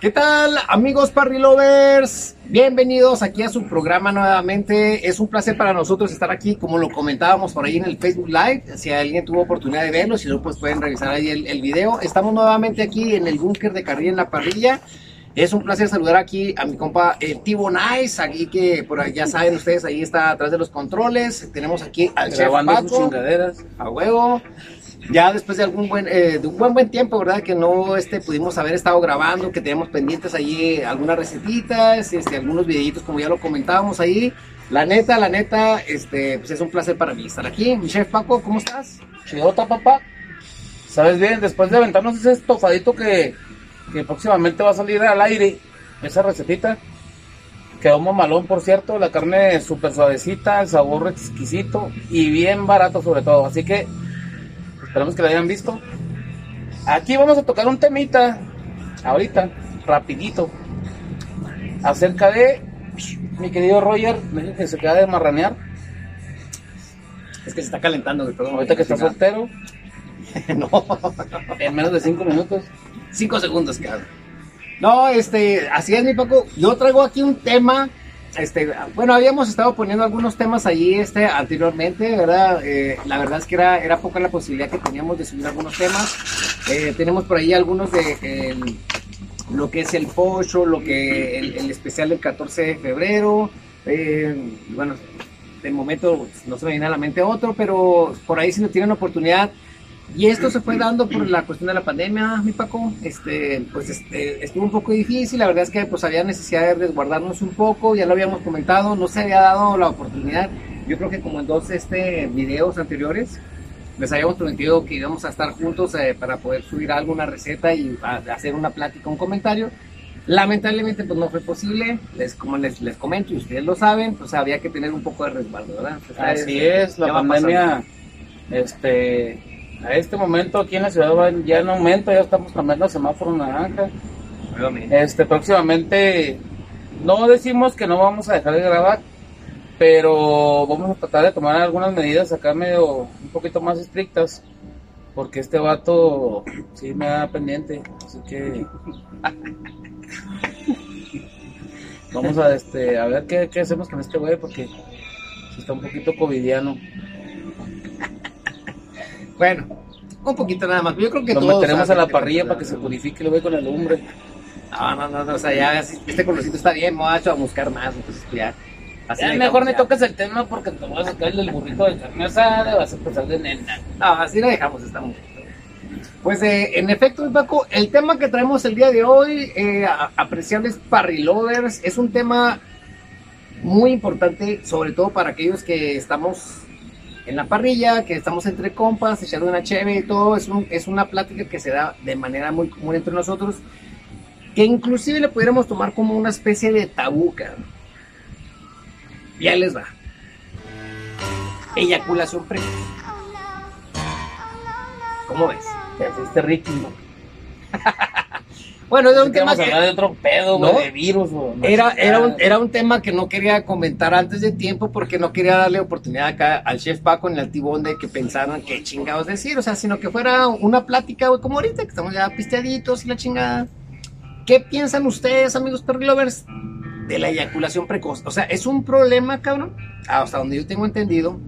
¿Qué tal, amigos Parrilovers? Bienvenidos aquí a su programa nuevamente. Es un placer para nosotros estar aquí, como lo comentábamos por ahí en el Facebook Live. Si alguien tuvo oportunidad de verlo, si no, pues pueden revisar ahí el, el video. Estamos nuevamente aquí en el búnker de Carrilla en la parrilla. Es un placer saludar aquí a mi compa eh, Tibo Nice, aquí que por ahí ya saben ustedes, ahí está atrás de los controles. Tenemos aquí al chef Grabando sus Paco, chingaderas. a huevo. Ya después de algún buen, eh, de un buen buen tiempo, ¿verdad? Que no este, pudimos haber estado grabando, que teníamos pendientes ahí algunas recetitas, este, algunos videitos como ya lo comentábamos ahí. La neta, la neta, este, pues es un placer para mí estar aquí. Mi chef Paco, ¿cómo estás? Chidota, papá. ¿Sabes bien? Después de aventarnos ese estofadito que, que próximamente va a salir al aire, esa recetita, quedó mamalón, por cierto. La carne súper suavecita, el sabor exquisito y bien barato sobre todo. Así que esperamos que la hayan visto. Aquí vamos a tocar un temita, ahorita, rapidito, acerca de mi querido Roger, deje que se queda de marranear. Es que se está calentando, güey, perdón. Ahorita que está soltero, no. en menos de cinco minutos. Cinco segundos, cabrón. No, este, así es, mi Paco. Yo traigo aquí un tema. Este, bueno, habíamos estado poniendo algunos temas allí este, anteriormente, ¿verdad? Eh, la verdad es que era, era poca la posibilidad que teníamos de subir algunos temas. Eh, tenemos por ahí algunos de eh, lo que es el pocho, lo que el, el especial del 14 de febrero. eh, bueno, de momento no se me viene a la mente otro, pero por ahí si no tienen oportunidad, y esto se fue dando por la cuestión de la pandemia, mi Paco. Este, pues este, estuvo un poco difícil. La verdad es que pues había necesidad de resguardarnos un poco. Ya lo habíamos comentado. No se había dado la oportunidad. Yo creo que como en dos este, videos anteriores les habíamos prometido que íbamos a estar juntos eh, para poder subir algo, una receta y hacer una plática, un comentario. Lamentablemente pues no fue posible. Les, como les, les comento y ustedes lo saben, pues había que tener un poco de resguardo, ¿verdad? Así es, la pandemia, este, a este momento aquí en la ciudad va ya en aumento, ya estamos cambiando semáforo naranja. Este, próximamente, no decimos que no vamos a dejar de grabar, pero vamos a tratar de tomar algunas medidas acá medio, un poquito más estrictas, porque este vato sí me da pendiente, así que vamos a, este, a ver qué, qué hacemos con este güey, porque está un poquito covidiano. Bueno, un poquito nada más. Yo creo que Lo todos meteremos a la parrilla para que se purifique el güey con el lumbre. No, no, no, no, o sea, ya este colorcito está bien, macho, a buscar más, entonces pues, ya. así Ya mejor ya. toques el tema porque te vas a sacar el burrito de carne asada, vas a empezar de nena. No, así le dejamos, está muy bien. Pues eh, en efecto, mi Paco, el tema que traemos el día de hoy, eh, apreciables parrilovers, es un tema muy importante, sobre todo para aquellos que estamos en la parrilla, que estamos entre compas, echando una cheve y todo, es, un- es una plática que se da de manera muy común entre nosotros, que inclusive le pudiéramos tomar como una especie de tabú, cabrón. Y ahí les va. Eyaculación precoz. ¿Cómo ves? Te fuiste ¿no? Bueno, era un tema que de otro pedo, ¿No? de virus, era, era, un, era un tema que no quería comentar antes de tiempo porque no quería darle oportunidad acá al chef Paco en el tibón de que pensaran qué chingados decir, o sea, sino que fuera una plática, güey, como ahorita, que estamos ya pisteaditos y la chingada. ¿Qué piensan ustedes, amigos Perry Lovers, de la eyaculación precoz? O sea, es un problema, cabrón, hasta donde yo tengo entendido,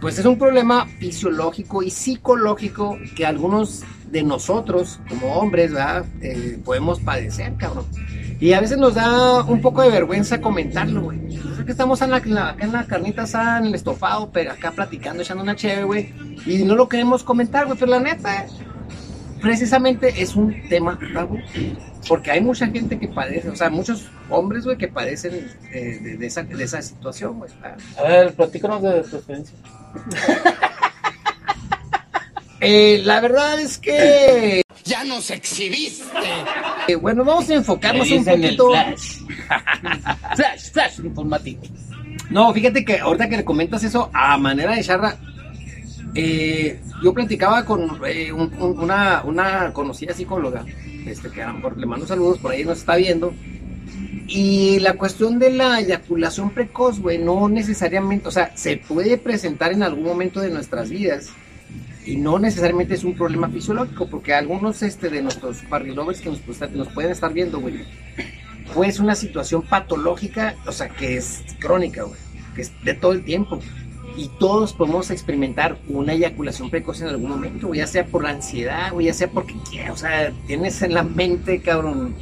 pues es un problema fisiológico y psicológico que algunos de nosotros, como hombres, ¿verdad? Eh, podemos padecer, cabrón. Y a veces nos da un poco de vergüenza comentarlo, güey. O sea, que estamos en la, en la- acá en la carnita asada, en el estofado, pero acá platicando, echando una chévere, güey. Y no lo queremos comentar, güey. Pero la neta, precisamente es un tema tabú. Porque hay mucha gente que padece, o sea, muchos hombres, güey, que padecen eh, de, de esa, de esa situación, güey. A ver, platícanos de tu experiencia. Eh, la verdad es que, Ya nos exhibiste. eh, bueno, vamos a enfocarnos un poquito. flash. flash, flash informativo. No, fíjate que ahorita que le comentas eso, a manera de charla, eh, yo platicaba con eh, un- un- una, una conocida psicóloga, este, que a lo mejor le mando saludos, por ahí nos está viendo, y la cuestión de la eyaculación precoz, güey, no necesariamente, o sea, se puede presentar en algún momento de nuestras vidas, y no necesariamente es un problema fisiológico, porque algunos este, de nuestros barrilovers que nos, pues, nos pueden estar viendo, güey, pues una situación patológica, o sea, que es crónica, güey, que es de todo el tiempo. Y todos podemos experimentar una eyaculación precoz en algún momento, ya sea por la ansiedad, güey, ya sea porque, o sea, tienes en la mente, cabrón,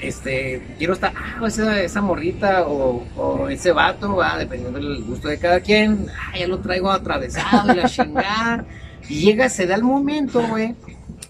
este, quiero estar, ah, esa, esa morrita o, o, ese vato, va, dependiendo del gusto de cada quien, ah, ya lo traigo atravesado y la chingada. Y llega, se da el momento, güey,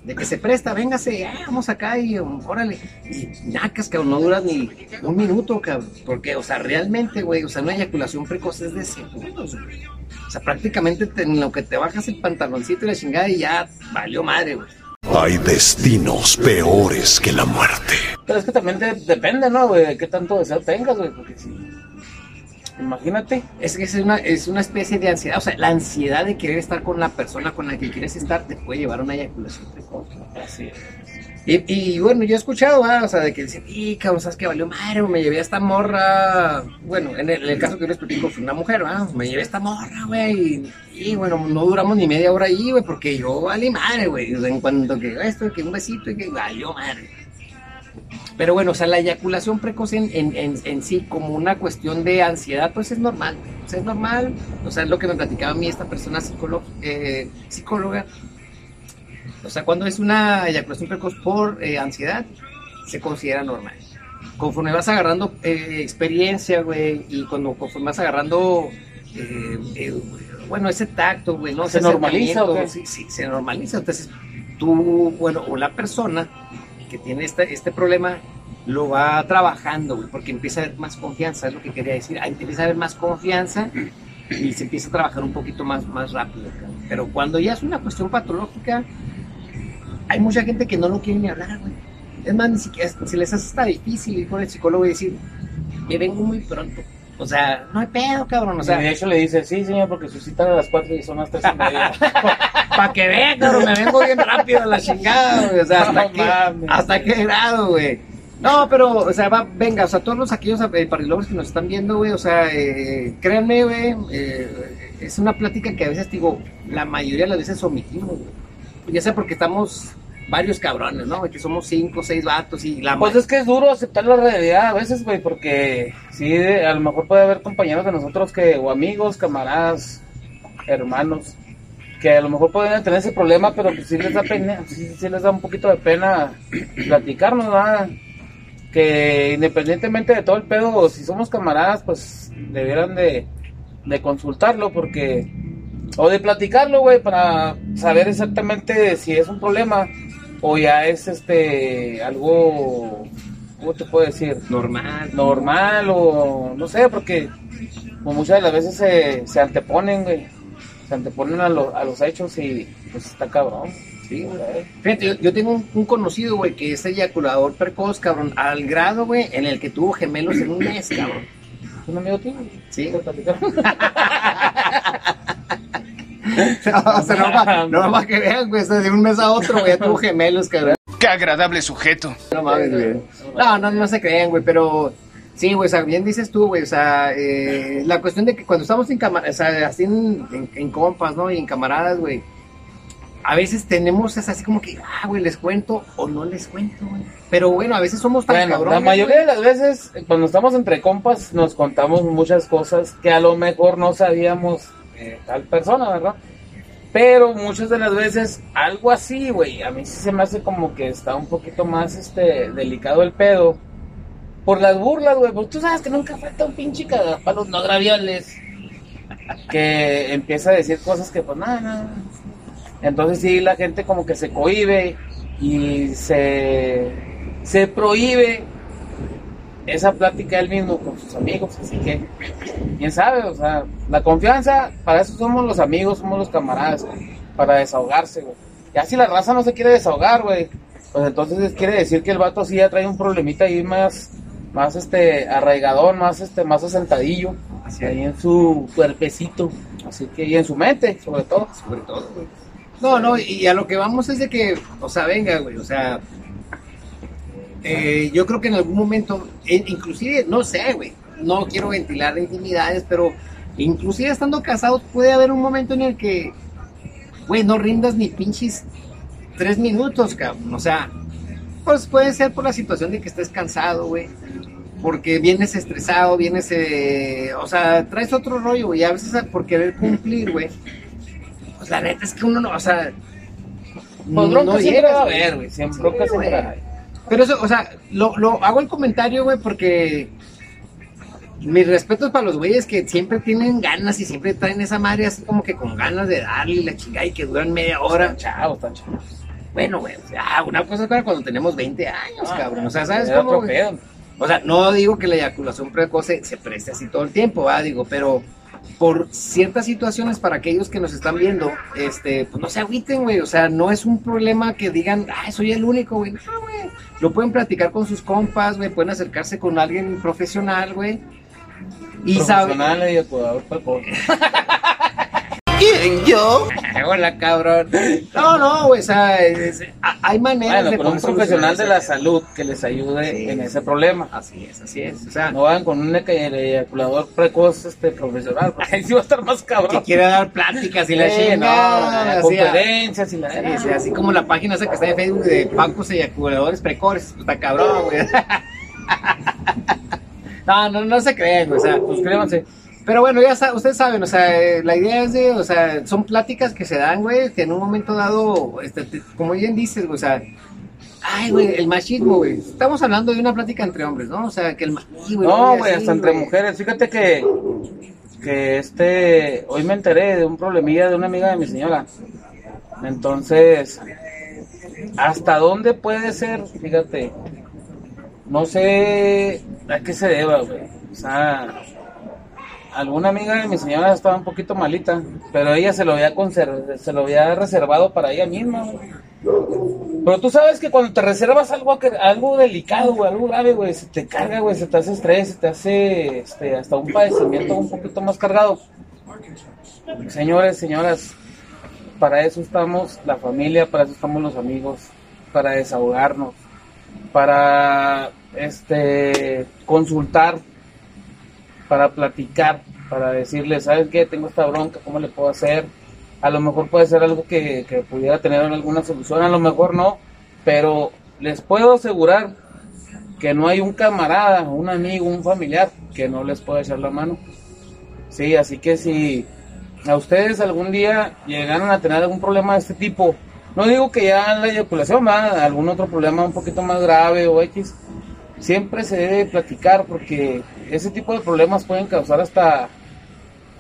de que se presta, véngase, ah, vamos acá y órale. Y nacas, cabrón, no duras ni un minuto, cabrón. Porque, o sea, realmente, güey, o sea, una eyaculación precoz es de segundos, güey. O sea, prácticamente en lo que te bajas el pantaloncito y la chingada y ya valió madre, güey. Hay destinos peores que la muerte. Pero es que también de- depende, ¿no? De qué tanto deseo tengas, güey. Porque si. Imagínate. Es que es una, es una especie de ansiedad, o sea, la ansiedad de querer estar con la persona con la que quieres estar te puede llevar a una eyaculación precoz. Así es. Y, bueno, yo he escuchado, ah, o sea, de que dicen, y cabrón, ¿sabes qué valió madre? Me llevé a esta morra. Bueno, en el, caso que yo les explico, fue una mujer, ¿va? Me llevé a esta morra, güey. Y, bueno, no duramos ni media hora ahí, güey, porque yo valí madre, güey. En cuanto que esto, que un besito y que valió madre. Pero bueno, o sea, la eyaculación precoz en, en, en, sí, como una cuestión de ansiedad, pues es normal. Es normal. O sea, es lo que me platicaba a mí esta persona psicóloga. eh, psicóloga. O sea, cuando es una eyaculación precoz por eh, ansiedad, se considera normal. Conforme vas agarrando eh, experiencia, güey, y cuando conforme vas agarrando, eh, eh, bueno, ese tacto, güey, ¿no? ¿Se Ese normaliza o Sí, sí, se normaliza. Entonces, tú, bueno, o la persona que tiene este, este problema lo va trabajando, güey, porque empieza a haber más confianza, es lo que quería decir. Ahí empieza a haber más confianza y se empieza a trabajar un poquito más, más rápido. Pero cuando ya es una cuestión patológica, hay mucha gente que no lo quiere ni hablar, güey. Es más, ni siquiera se les hace hasta difícil ir con el psicólogo y decir, me vengo muy pronto. O sea, no hay pedo, cabrón. O sea, sea, de hecho le dice, sí, señor, porque su cita era a las 4 y son las 3 y media. para que vean, cabrón, me vengo bien rápido a la chingada, güey. O sea, hasta No qué, mames. hasta qué grado, güey. No, pero, o sea, va, venga, o sea, todos los aquellos eh, parrilovers que nos están viendo, güey, o sea, eh, créanme, güey, eh, es una plática que a veces, digo, la mayoría de las veces omitimos, güey. Ya sea porque estamos varios cabrones, ¿no? Que somos cinco, seis vatos y la Pues es que es duro aceptar la realidad a veces, güey, porque sí, a lo mejor puede haber compañeros de nosotros que, o amigos, camaradas, hermanos, que a lo mejor pueden tener ese problema, pero pues sí les da pena, sí, sí les da un poquito de pena platicarnos, ¿verdad? Que independientemente de todo el pedo, si somos camaradas, pues debieran de, de consultarlo, porque, o de platicarlo, güey, para saber exactamente si es un problema o ya es este algo ¿cómo te puedo decir? normal. normal o no sé, porque como muchas de las veces se, se anteponen, güey. Se anteponen a, lo- a los hechos y pues está cabrón. Sí, güey. Fíjate, yo, yo tengo un, un conocido, güey, que es eyaculador precoz, cabrón, al grado, güey, en el que tuvo gemelos en un mes, cabrón. ¿Es un amigo tuyo? Sí, o sea, no, va, no va que vean, güey, o sea, de un mes a otro, güey, ya tuvo gemelos, cabrón. Qué agradable sujeto. No mames, güey. No, no, no se crean, güey, pero sí, güey, o sea, bien dices tú, güey, o sea, eh, la cuestión de que cuando estamos en camaradas, o sea, así en, en- en compas, ¿no? Y en camaradas, güey, a veces tenemos es así como que, ah, güey, les cuento o no les cuento, güey. Pero bueno, a veces somos tan Bueno, cabrones. la mayoría güey. de las veces, cuando estamos entre compas, nos contamos muchas cosas que a lo mejor no sabíamos de tal persona, ¿verdad? Pero muchas de las veces, algo así, güey, a mí sí se me hace como que está un poquito más, este, delicado el pedo. Por las burlas, güey, porque tú sabes que nunca falta un pinche cagapalos no gravioles que empieza a decir cosas que, pues, nada, nada. Entonces sí, la gente como que se cohíbe y se, se prohíbe esa plática él mismo con sus amigos, así que, quién sabe, o sea, la confianza, para eso somos los amigos, somos los camaradas, güey, para desahogarse, güey. Ya si la raza no se quiere desahogar, güey, pues entonces quiere decir que el vato sí ya trae un problemita ahí más, más este, arraigador, más este, más asentadillo, así ahí en su cuerpecito, así que, y en su mente, sobre todo. sobre todo, güey. No, no, y a lo que vamos es de que, o sea, venga, güey, o sea, eh, yo creo que en algún momento, inclusive, no sé, güey, no quiero ventilar intimidades, pero inclusive estando casados puede haber un momento en el que güey, no rindas ni pinches tres minutos, cabrón. O sea, pues puede ser por la situación de que estés cansado, güey. Porque vienes estresado, vienes, eh, o sea, traes otro rollo, güey. A veces por querer cumplir, güey. Pues la neta es que uno no, o sea, Pues bronca siempre llegas, va a güey. haber, güey. Siempre Sí, siempre. Pero eso, o sea, lo, lo hago el comentario, güey, porque mis respetos para los güeyes que siempre tienen ganas y siempre traen esa madre así como que con ganas de darle la chingada y que duran media hora. Chavos, están chavos. Bueno, güey, o sea, una cosa es para cuando tenemos 20 años, Ah, cabrón. O sea, ¿sabes cómo? O sea, no digo que la eyaculación precoz se, se preste así todo el tiempo, ¿va? Digo, pero por ciertas situaciones para aquellos que nos están viendo, este, pues no se agüiten, güey. O sea, no es un problema que digan, ah, soy el único, güey. No, güey. Lo pueden platicar con sus compas, güey. Pueden acercarse con alguien profesional, güey. Y saben. Profesional y ¿Quién, yo? Hola, cabrón. No, no, güey. O sea, es- a- hay maneras Bueno, de con un profesional de la salud que les ayude Sí. en ese problema. Así es, así es. O sea, No vayan con un eyaculador precoz este profesional, porque ahí sí va a estar más que cabrón. quiere dar pláticas y la Sí, chingada. no, conferencias y la Sí, sí, así como la página esa que está en Facebook de Pacos eyaculadores precoces, pues está cabrón, güey. No, no, no se creen, güey, o sea, Suscríbanse. Pero bueno, ya sa- ustedes saben, o sea, eh, la idea es de, o sea, son pláticas que se dan, güey, que en un momento dado, este, te- como bien dices, güey, o sea, ay, güey, el machismo, güey, estamos hablando de una plática entre hombres, ¿no? O sea, que el machismo, No, güey, hasta entre mujeres. Fíjate que, que este, hoy me enteré de un problemilla de una amiga de mi señora. Entonces, ¿hasta dónde puede ser? Fíjate, no sé a qué se deba, güey. O sea, alguna amiga de mi señora estaba un poquito malita, pero ella se lo había se lo había reservado para ella misma. Pero tú sabes que cuando te reservas algo, algo delicado, algo grave, güey, se te carga, güey, se te hace estrés, se te hace este, hasta un padecimiento un poquito más cargado. Señores, señoras, para eso estamos la familia, para eso estamos los amigos, para desahogarnos, para este consultar, para platicar, para decirle, ¿sabes qué? Tengo esta bronca, ¿cómo le puedo hacer? A lo mejor puede ser algo que, que pudiera tener alguna solución, a lo mejor no, pero les puedo asegurar que no hay un camarada, un amigo, un familiar que no les pueda echar la mano. Sí, así que si a ustedes algún día llegaron a tener algún problema de este tipo, no digo que ya la eyaculación, va, algún otro problema un poquito más grave o X, siempre se debe platicar porque ese tipo de problemas pueden causar hasta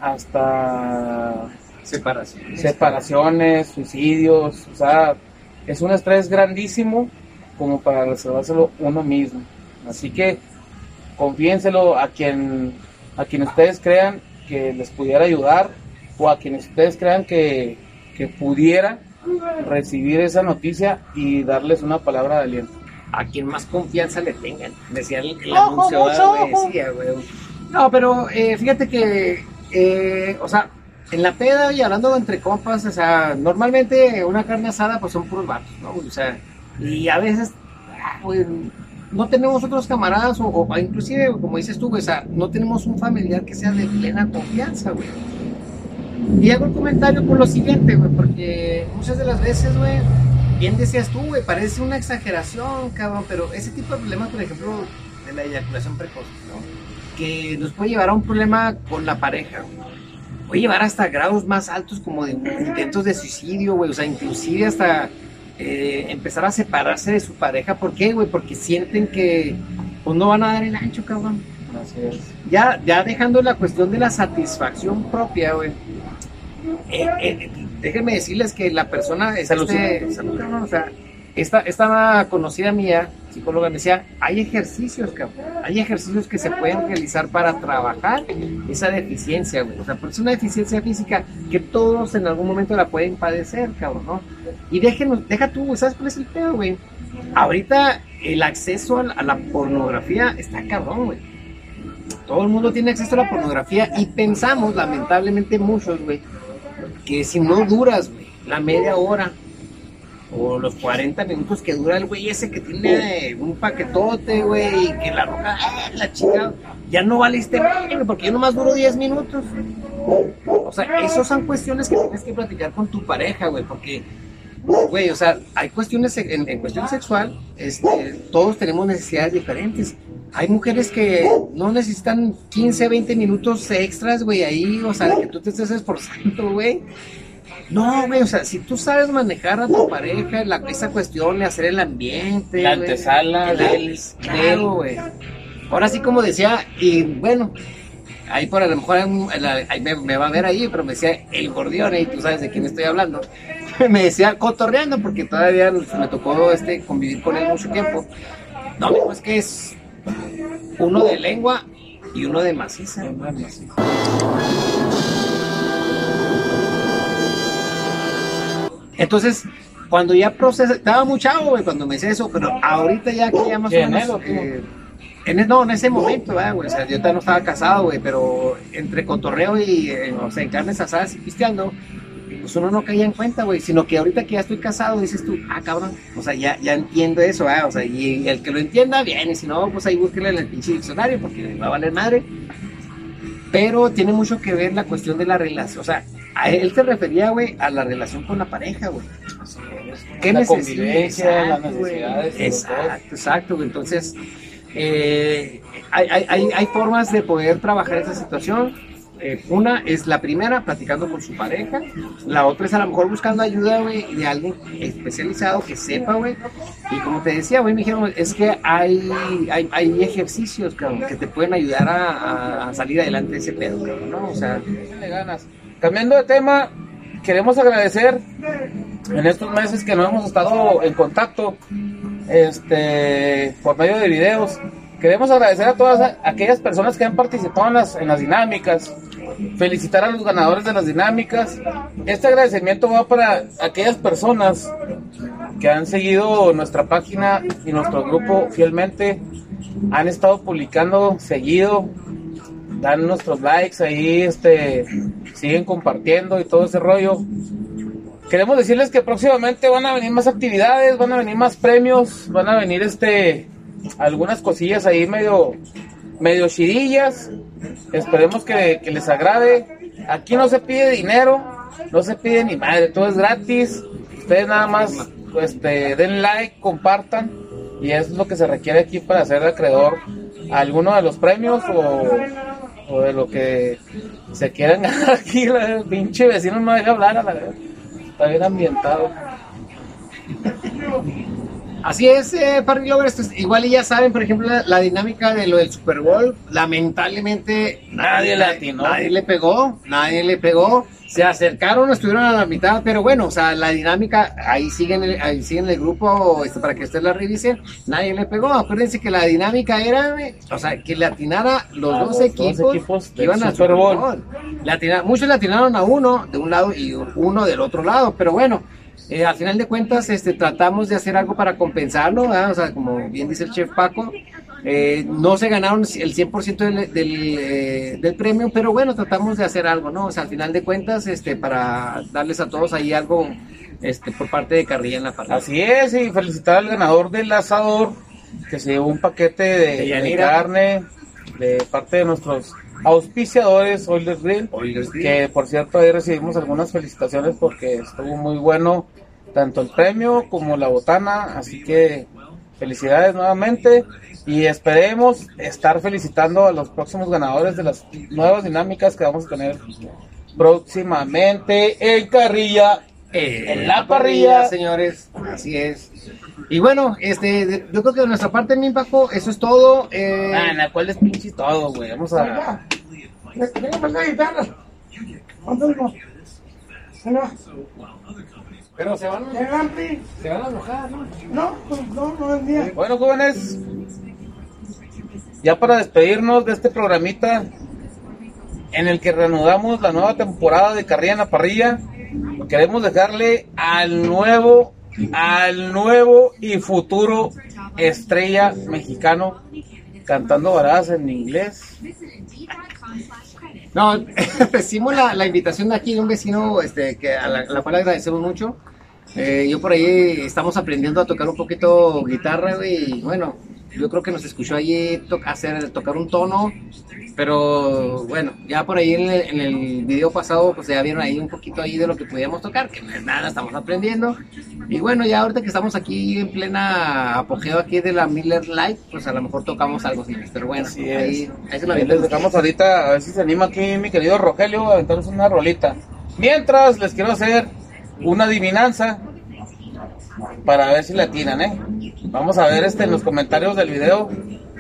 hasta Separación. separaciones, suicidios, o sea, es un estrés grandísimo como para reservárselo uno mismo. Así que confíenselo a quien a quien ustedes crean que les pudiera ayudar o a quienes ustedes crean que, que pudiera recibir esa noticia y darles una palabra de aliento. A quien más confianza le tengan. Decía el, el Ojo, mucho ojo. decía, güey. No, pero eh, fíjate que, eh, o sea, en la peda y hablando entre compas, o sea, normalmente una carne asada pues son puros vatos, ¿no? O sea, y a veces, ah, güey, no tenemos otros camaradas o, o inclusive, como dices tú, güey, o sea, no tenemos un familiar que sea de plena confianza, güey. Y hago el comentario por lo siguiente, güey, porque muchas de las veces, güey, bien decías tú, güey, parece una exageración, cabrón, pero ese tipo de problemas, por ejemplo, de la eyaculación precoz, ¿no? Que nos puede llevar a un problema con la pareja, güey. Puede llevar hasta grados más altos como de intentos de suicidio, güey, o sea, inclusive hasta eh, empezar a separarse de su pareja. ¿Por qué, güey? Porque sienten que pues no van a dar el ancho, cabrón Así es. ya, ya dejando la cuestión de la satisfacción propia, güey. eh, eh, déjenme decirles que la persona, este, cabrón, o sea, esta, esta conocida mía, psicóloga, me decía, hay ejercicios, cabrón, hay ejercicios que se pueden realizar para trabajar esa deficiencia, güey. O sea, porque es una deficiencia física que todos en algún momento la pueden padecer, cabrón, ¿no? Y déjenos, deja tú, ¿sabes cuál es el pedo, güey? Ahorita el acceso a la, a la pornografía está cabrón, güey. Todo el mundo tiene acceso a la pornografía y pensamos, lamentablemente muchos, güey, que si no duras, güey, la media hora o los 40 minutos que dura el güey ese que tiene un paquetote, güey, y que la roca, ah, la chica, ya no valiste porque yo nomás duro 10 minutos. O sea, esas son cuestiones que tienes que platicar con tu pareja, güey, porque, güey, o sea, hay cuestiones en, en cuestión sexual, este, todos tenemos necesidades diferentes. Hay mujeres que no necesitan 15, 20 minutos extras, güey, ahí, o sea, que tú te estés esforzando, güey. No, güey, o sea, si tú sabes manejar a tu pareja, la, esa cuestión de hacer el ambiente, La güey, antesala el- del- claro, güey. Ahora sí, como decía, y bueno, ahí por a lo mejor ahí me, me va a ver ahí, pero me decía el gordión, y tú sabes de quién estoy hablando. me decía cotorreando, porque todavía me tocó este convivir con él mucho tiempo. No, es que es uno de lengua y uno de maciza. Entonces, cuando ya procesa, estaba muy chavo, güey, cuando me decía eso, pero ahorita ya que ya más o ¿Y en menos. eh, en no, en ese momento, ¿verdad, güey, o sea, yo todavía no estaba casado, güey, pero entre cotorreo y, eh, o sea, en carnes asadas y pisteando, pues uno no caía en cuenta, güey, sino que ahorita que ya estoy casado, dices tú, ah, cabrón, o sea, ya, ya entiendo eso, ¿verdad? o sea, y el que lo entienda, bien, y si no, pues ahí búsquele en el pinche diccionario, porque va a valer madre. Pero tiene mucho que ver la cuestión de la relación, o sea, a él se refería, güey, a la relación con la pareja, güey. ¿Qué La convivencia, las Exacto, güey. necesidades, Exacto, exacto. Entonces, eh, hay, hay, hay, hay formas de poder trabajar esa situación. Eh, una es la primera, platicando con su pareja. La otra es a lo mejor buscando ayuda, de alguien especializado que sepa, güey. Y como te decía, güey, me dijeron, es que hay, hay, hay ejercicios, que te pueden ayudar a, salir adelante de ese pedo, ¿no? O sea, ganas. Cambiando de tema, queremos agradecer en estos meses que no hemos estado en contacto este, por medio de videos. Queremos agradecer a todas aquellas personas que han participado en las, en las dinámicas, felicitar a los ganadores de las dinámicas. Este agradecimiento va para aquellas personas que han seguido nuestra página y nuestro grupo fielmente, han estado publicando seguido, dan nuestros likes ahí, este, siguen compartiendo y todo ese rollo. Queremos decirles que próximamente van a venir más actividades, van a venir más premios, van a venir este algunas cosillas ahí medio medio chidillas. Esperemos que, que les agrade. Aquí no se pide dinero, no se pide ni madre, todo es gratis. Ustedes nada más este, den like, compartan y eso es lo que se requiere aquí para ser acreedor a alguno de los premios o, o de lo que se quieran ganar aquí. El pinche vecino no deja hablar a la. Está bien ambientado. Así es, eh, Parry Lovers, pues, igual y ya saben, por ejemplo, la, la dinámica de lo del Super Bowl, lamentablemente Nadie le atinó. Nadie le pegó, nadie le pegó. Se acercaron, estuvieron a la mitad, pero bueno, o sea, la dinámica, ahí siguen el, ahí siguen el grupo este, para que ustedes la revisen, nadie le pegó. Acuérdense que la dinámica era, o sea, que le atinara los dos los dos equipos, equipos que del iban al Super Super Bowl. Bowl. Le atina- muchos le atinaron a uno de un lado y uno del otro lado, pero bueno, eh, al final de cuentas este, tratamos de hacer algo para compensarlo, ¿verdad? o sea, como bien dice el chef Paco, eh, no se ganaron el 100% del, del, eh, del premio, pero bueno, tratamos de hacer algo, ¿no? O sea, al final de cuentas, este, para darles a todos ahí algo este, por parte de Carrilla en la parrilla. Así es, y felicitar al ganador del asador que se llevó un paquete de, De de Yanira. carne de parte de nuestros auspiciadores Oilers Grill. Oilers Grill. Que por cierto ahí recibimos algunas felicitaciones porque estuvo muy bueno tanto el premio como la botana, así que felicidades nuevamente y esperemos estar felicitando a los próximos ganadores de las nuevas dinámicas que vamos a tener próximamente en Carrilla En la parrilla. señores, así es. Y bueno, este, de- yo creo que de nuestra parte, mi Paco, eso es todo. Eh, Ah, na, ¿cuál es pinche todo, güey? Vamos a. pero se van, se van a enojar, ¿no? Bueno, jóvenes, ya para despedirnos de este programita en el que reanudamos la nueva temporada de Carrilla en la Parrilla, queremos dejarle al nuevo, al nuevo y futuro estrella mexicano cantando baradas en inglés. No, recibimos la, la invitación de aquí de un vecino este, que a la, la cual agradecemos mucho. Eh, yo por ahí estamos aprendiendo a tocar un poquito guitarra, y bueno, yo creo que nos escuchó allí to- hacer, tocar un tono, pero bueno, ya por ahí en el, en el video pasado, pues ya vieron ahí un poquito ahí de lo que podíamos tocar, que no es nada, estamos aprendiendo. Y bueno, ya ahorita que estamos aquí en plena apogeo aquí de la Miller Light, pues a lo mejor tocamos algo así, pero bueno, Así es. ahí, ahí se lo Ahí les dejamos ahorita, a ver si se anima aquí mi querido Rogelio a aventarnos una rolita. Mientras les quiero hacer una adivinanza para ver si la atinan, ¿eh? Vamos a ver este en los comentarios del video,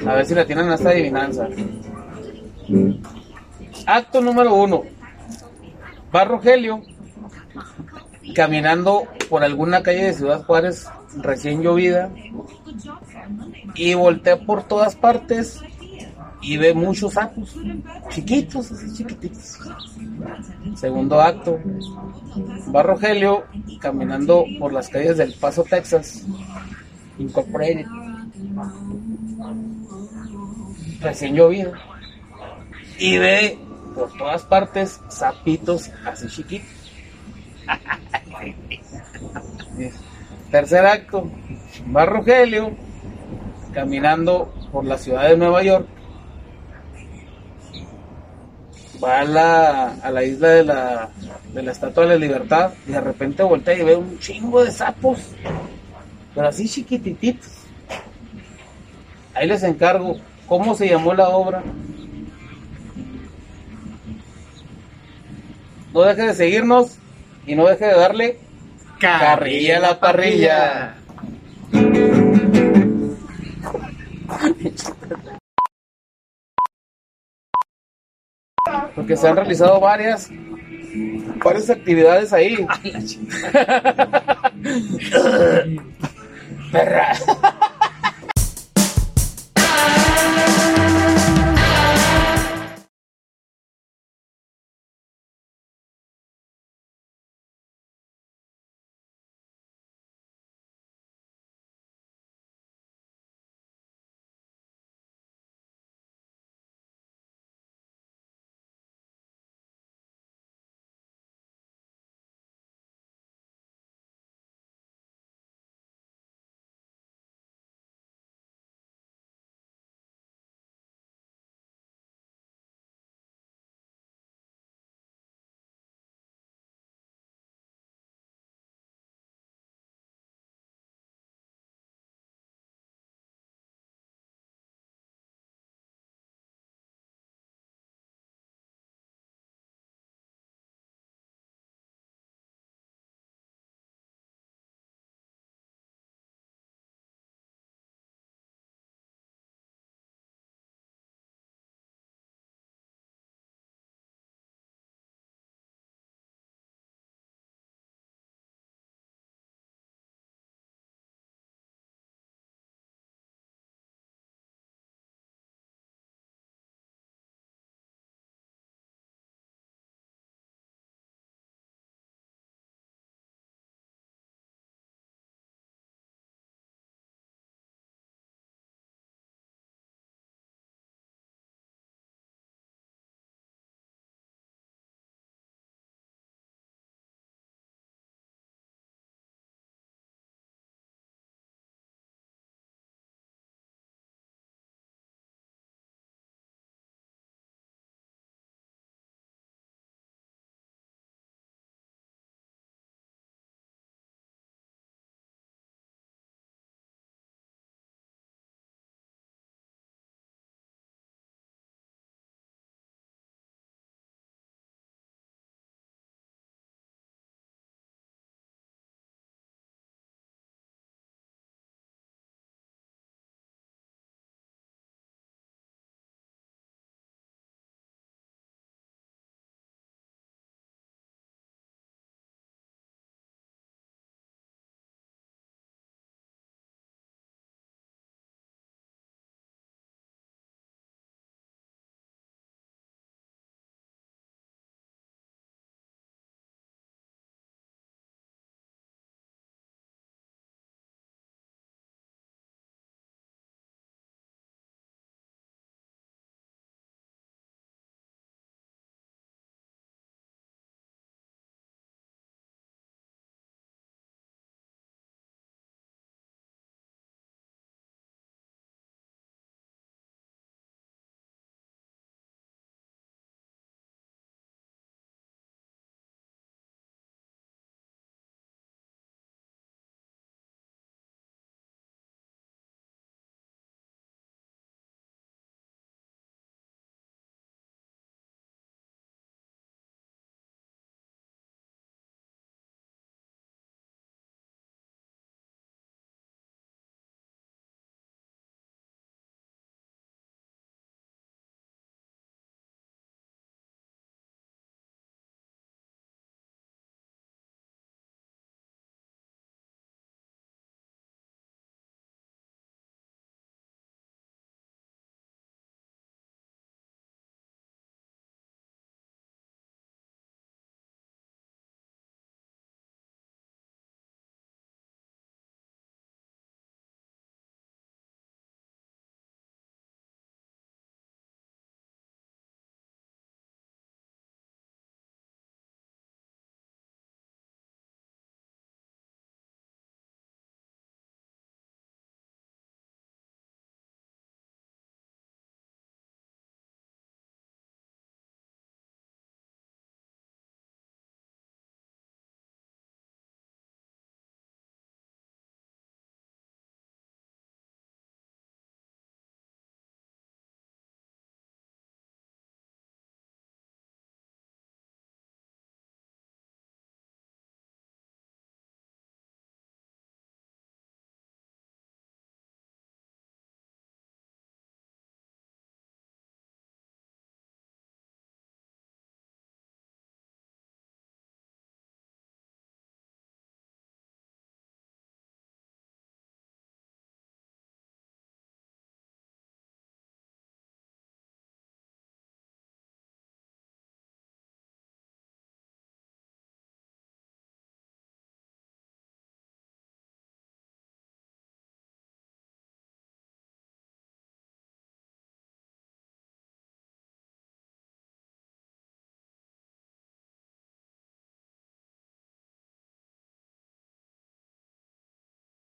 a ver si la atinan a esta adivinanza. Acto número uno. Va Rogelio caminando por alguna calle de Ciudad Juárez recién llovida y voltea por todas partes y ve muchos sapos, chiquitos, así chiquititos. Segundo acto, va Rogelio caminando por las calles del Paso, Texas, Incorporated, recién llovido, y ve por todas partes sapitos así chiquitos. Tercer acto, va Rogelio caminando por la ciudad de Nueva York va a la, a la isla de la, de la Estatua de la Libertad y de repente voltea y ve un chingo de sapos, pero así chiquitititos. Ahí les encargo, ¿cómo se llamó la obra? No deje de seguirnos y no deje de darle carrilla a la parrilla. Porque se han realizado varias, varias actividades ahí. Perra.